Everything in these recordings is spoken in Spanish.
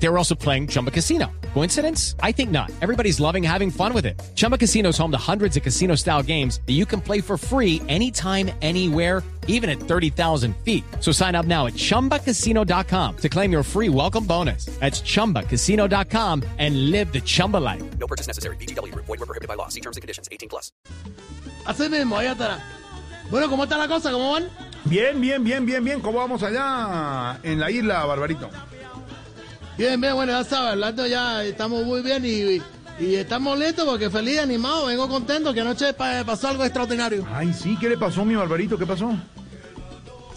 They were also playing Chumba Casino. Coincidence? I think not. Everybody's loving having fun with it. Chumba Casino is home to hundreds of casino style games that you can play for free anytime, anywhere, even at 30,000 feet. So sign up now at chumbacasino.com to claim your free welcome bonus. That's chumbacasino.com and live the Chumba life. No purchase necessary. BGW. Void were prohibited by law. See terms and conditions. 18 plus. Así mismo, ahí estará. Bueno, ¿cómo está la cosa? ¿Cómo van? Bien, bien, bien, bien, bien. ¿Cómo vamos allá en la isla, Barbarito? Bien, bien, bueno, ya sabes, hablando ya estamos muy bien y, y estamos listos porque feliz, animado, vengo contento que anoche pa- pasó algo extraordinario. Ay, sí, ¿qué le pasó, mi Barbarito? ¿Qué pasó?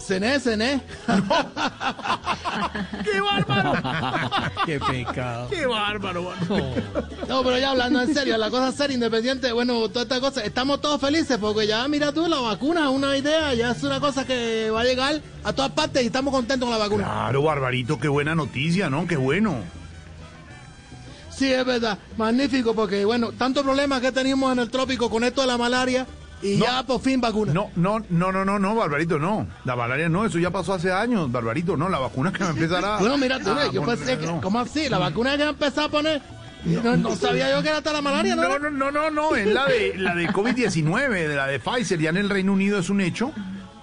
Cené, cené. ¡Qué bárbaro! Qué pecado. ¡Qué bárbaro! No, pero ya hablando en serio, la cosa seria, independiente, bueno, toda esta cosa, estamos todos felices porque ya, mira tú, la vacuna es una idea, ya es una cosa que va a llegar a todas partes y estamos contentos con la vacuna. Claro, Barbarito, qué buena noticia, ¿no? Qué bueno. Sí, es verdad, magnífico porque, bueno, tantos problemas que tenemos en el trópico con esto de la malaria y No. ya por fin vacuna. No, no, no, no, no, no, Barbarito, no. La malaria no, eso ya pasó hace años, Barbarito, no. La vacuna que va a empezar a... Bueno, mira, tú, yo pensé que, no. ¿cómo así? La vacuna que empezó a poner, no, no sabía yo que era hasta la malaria, ¿no? No, no, no, no, no, es la de la de COVID-19, de la de Pfizer, ya en el Reino Unido es un hecho.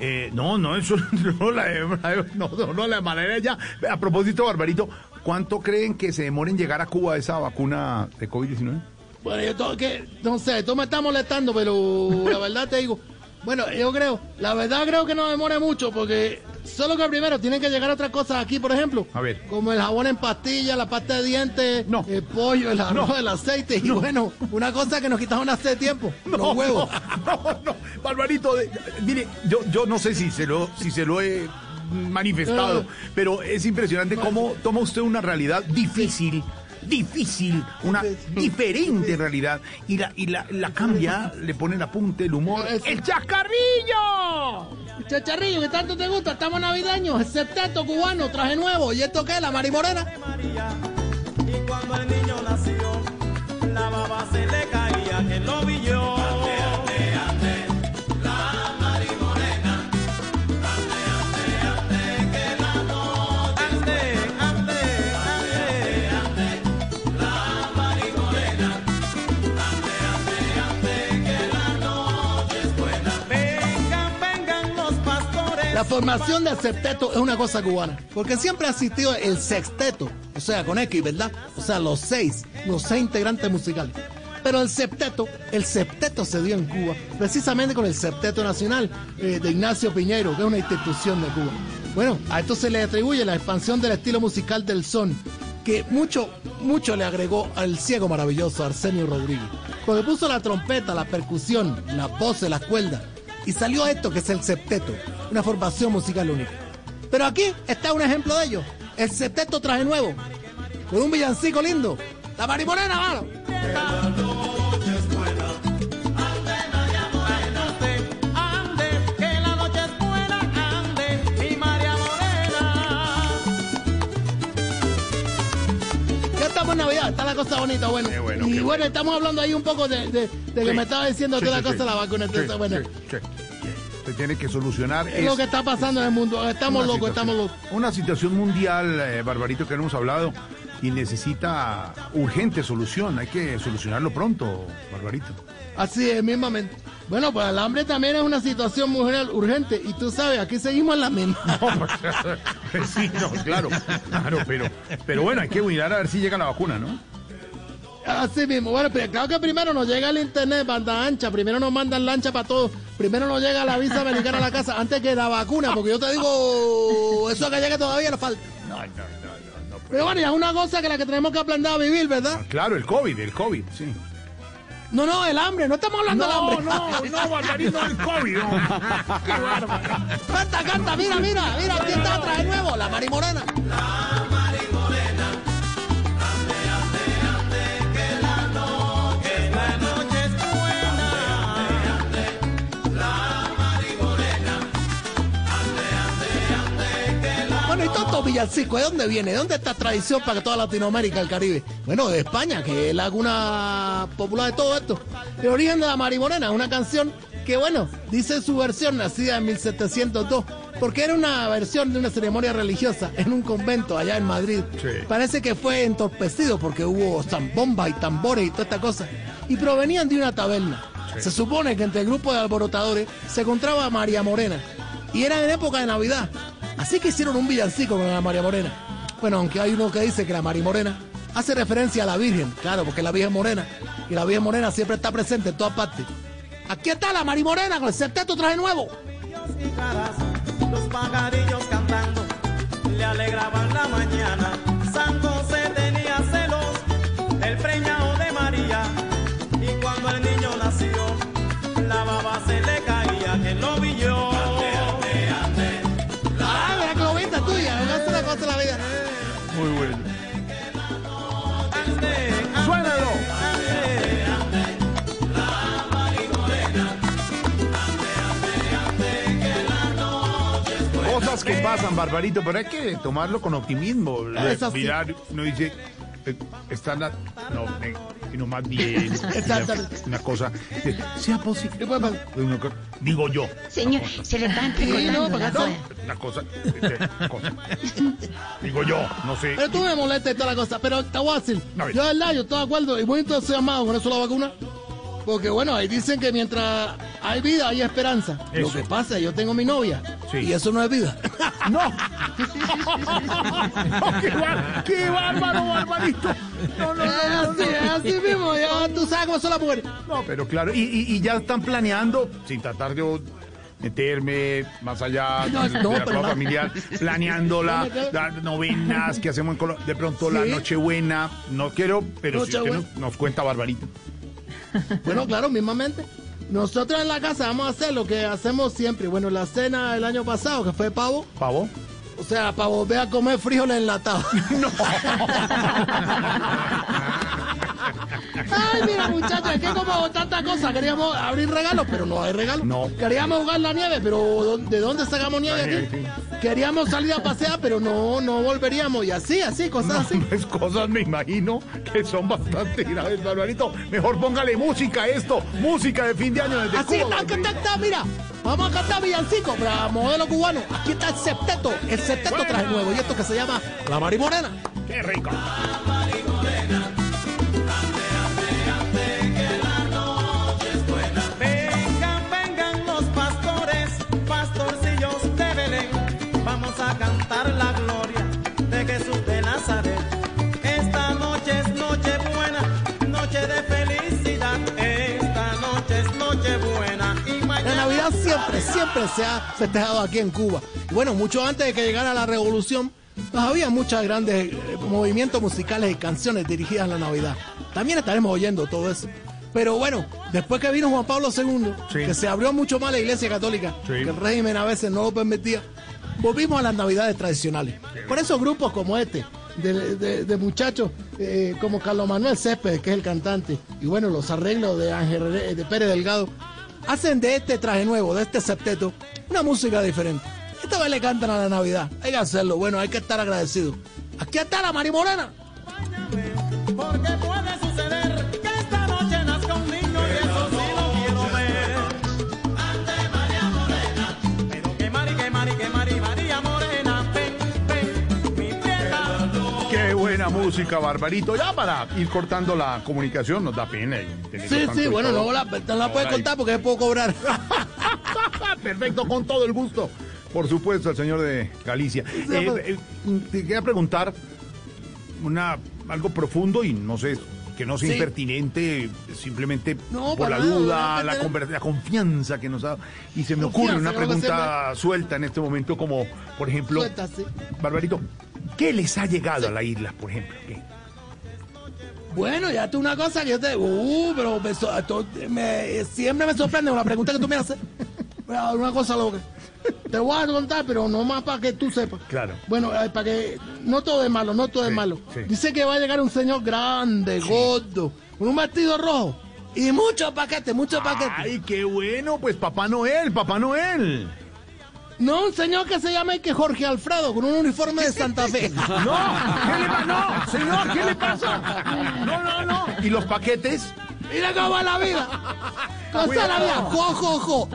Eh, no, no, eso no, la de, no, no, la malaria ya. A propósito, Barbarito, ¿cuánto creen que se demora en llegar a Cuba esa vacuna de COVID-19? Bueno, yo tengo que, no sé, tú me estás molestando, pero la verdad te digo, bueno, yo creo, la verdad creo que no demore mucho, porque solo que primero tienen que llegar otras cosas aquí, por ejemplo. A ver. Como el jabón en pastilla, la pasta de dientes, No. el pollo, el arroz, el aceite, y bueno, una cosa que nos quitaron hace tiempo, los huevos. No, no, Barbarito, de- mire, yo, yo no sé si se lo, si se lo he manifestado, Eh. pero es impresionante cómo toma usted una realidad difícil, difícil, una diferente realidad, y la, y la, la cambia, le pone el apunte, el humor. ¡El chascarrillo! Chacharrillo, que tanto te gusta, estamos navideños, el septeto cubano, traje nuevo, ¿y esto qué? ¿La marimorena? Y cuando el niño nació, la baba se le caía que lo La formación del septeto es una cosa cubana, porque siempre ha existido el sexteto, o sea, con X, ¿verdad? O sea, los seis, los seis integrantes musicales. Pero el septeto, el septeto se dio en Cuba, precisamente con el septeto nacional eh, de Ignacio Piñero, que es una institución de Cuba. Bueno, a esto se le atribuye la expansión del estilo musical del son, que mucho, mucho le agregó al ciego maravilloso Arsenio Rodríguez, porque puso la trompeta, la percusión, las voces, las cuerdas, y salió esto que es el septeto, una formación musical única. Pero aquí está un ejemplo de ello, el septeto traje nuevo, con un villancico lindo, la marimorena, mano. Navidad, está la cosa bonita, bueno. Qué bueno, y qué bueno, estamos hablando ahí un poco de, de- de que me estaba diciendo Sí, toda sí, la cosa de la vacuna. Entonces, bueno. Se tiene que solucionar. es lo que está pasando en el mundo. Estamos locos, estamos locos. Una situación mundial, eh, Barbarito, que no hemos hablado y necesita urgente solución. Hay que solucionarlo pronto, Barbarito. Así es, mismamente. Bueno, pues el hambre también es una situación muy urgente. Y tú sabes, aquí seguimos en la misma. sí, no, claro, claro, pero, pero bueno, hay que mirar a ver si llega la vacuna, ¿no? Así mismo. Bueno, pero claro que primero nos llega el internet, banda ancha. Primero nos mandan lancha para todos. Primero nos llega la visa americana a la casa antes que la vacuna. Porque yo te digo, eso que llegue todavía le falta. No, no, no, no, no. Pero bueno, ya es una cosa que la que tenemos que aprender a vivir, ¿verdad? Claro, el COVID, el COVID, sí. No, no, el hambre. No estamos hablando del hambre. no, no, Barbarito, el COVID. no. Qué bárbaro. Canta, canta, mira, mira, mira, aquí está atrás de nuevo, la marimorena. Bueno, y todo estos villancicos, ¿de dónde viene? ¿De dónde esta tradición para toda Latinoamérica, el Caribe? Bueno, de España, que es la cuna popular de todo esto. El origen de la Marimorena, una canción que, bueno, dice su versión nacida en 1702, porque era una versión de una ceremonia religiosa en un convento allá en Madrid. Sí. Parece que fue entorpecido porque hubo zambombas y tambores y toda esta cosa, y provenían de una taberna. Se supone que entre el grupo de alborotadores se encontraba María Morena, y era en época de Navidad. Así que hicieron un villancico con la María Morena. Bueno, aunque hay uno que dice que la María Morena hace referencia a la Virgen, claro, porque la Virgen Morena, y la Virgen Morena siempre está presente en todas partes. Aquí está la María Morena con el septeto traje nuevo. ¡Suénalo! Cosas que pasan, Barbarito, pero hay que tomarlo con optimismo. Así. Mirar, uno dice, eh, está la... No, eh, sino más bien Exactamente. una, una cosa, sea posible. Digo yo. Señor, se le está una cosa, eh, cosa. Digo yo, no sé. Pero tú me molestas y toda la cosa, pero voy A ver. yo de verdad, yo estoy de acuerdo y muy entusiasmado con eso la vacuna. Porque bueno, ahí dicen que mientras hay vida hay esperanza. Lo que pasa es que yo tengo mi novia Sí. y eso no es vida. ¡No! ¡Qué, bar- qué bárbaro, Barbarito! No, no, no, no, así, es así mismo, ya tú sabes cómo son las mujeres. No, pero claro, y, y- y ya están planeando, sin tratar de meterme más allá No, de, no, la pero familiar, planeando la- las novenas que hacemos en Colombia, de pronto la Sí. Nochebuena, no quiero, pero si usted nos cuenta Barbarito. Bueno, claro, mismamente. Nosotros en la casa vamos a hacer lo que hacemos siempre. Bueno, la cena el año pasado, que fue pavo, ¿Pavo? o sea, para volver a comer frijoles enlatados. Ay, mira, muchachos, es que como tanta cosa, queríamos abrir regalos, pero no hay regalos. No. Queríamos jugar la nieve, pero ¿dó- ¿de dónde sacamos nieve aquí? Queríamos salir a pasear, pero no, no volveríamos. Y así, así, cosas así. Pues cosas me imagino que son bastante graves, Barbarito. Mejor póngale música a esto, música de fin de año desde Así Cuba, está, está, está, mira. Vamos a cantar villancico para modelo cubano. Aquí está el septeto, el septeto traje nuevo. Y esto que se llama La Marimorena. ¡Qué rico! Siempre, siempre se ha festejado aquí en Cuba. Y bueno, mucho antes de que llegara la revolución, pues había muchos grandes eh, movimientos musicales y canciones dirigidas a la Navidad. También estaremos oyendo todo eso. Pero bueno, después que vino Juan Pablo II, Sí. que se abrió mucho más la iglesia católica, Sí. que el régimen a veces no lo permitía, volvimos a las navidades tradicionales. Por eso grupos como este, de, de- de muchachos eh, como Carlos Manuel Céspedes, que es el cantante, y bueno, los arreglos de Ángel de Pérez Delgado, hacen de este traje nuevo, de este septeto, una música diferente. Esta vez le cantan a la Navidad. Hay que hacerlo, bueno, hay que estar agradecido. Aquí está la Marimorena. Porque puede buena música, Barbarito. Ya para ir cortando la comunicación, nos da pena. Sí, sí, bueno, no la, no la puede Ahora contar porque puedo cobrar. Perfecto, con todo el gusto. Por supuesto, al señor de Galicia. Eh, eh, te quería preguntar una, algo profundo y no sé, que no sea Sí. impertinente, simplemente No, por la nada, duda, la, conver- la confianza que nos da. Y se me ocurre una pregunta suelta en este momento, como, por ejemplo. Barbarito, ¿qué les ha llegado a la isla, por ejemplo? ¿Qué? Bueno, ya tú una cosa que yo te. Uh, pero me so- to- me- siempre me sorprende con la pregunta que tú me haces. Una cosa loca. Te voy a contar, pero no más para que tú sepas. Claro. Bueno, eh, para que. No todo es malo, no todo es malo. sí. Dice que va a llegar un señor grande, gordo, con un vestido rojo. Y muchos paquetes, muchos paquetes. ¡Ay, qué bueno! Pues Papá Noel, Papá Noel. No, un señor que se llama que Jorge Alfredo, con un uniforme de Santa Fe. No, ¿qué le pasa? No, señor, ¿qué le pasa? No, no, no. ¿Y los paquetes? Mira cómo va la vida. Cosa la vida. Jo, jo, jo.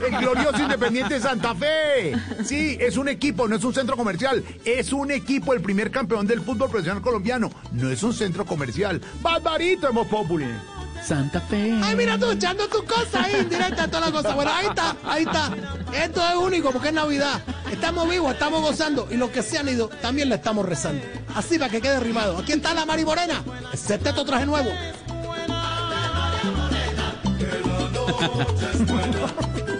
El glorioso Independiente de Santa Fe. Sí, es un equipo, no es un centro comercial. Es un equipo, el primer campeón del fútbol profesional colombiano. No es un centro comercial. Barbarito, hemos populi. Santa Fe. Ay, mira tú echando tu cosa ahí, indirecta, toda la cosa. Bueno, ahí está, ahí está. Esto es único porque es Navidad. Estamos vivos, estamos gozando. Y los que se han ido, también le estamos rezando. Así para que quede rimado. Aquí está la Mari Morena. El septeto traje nuevo.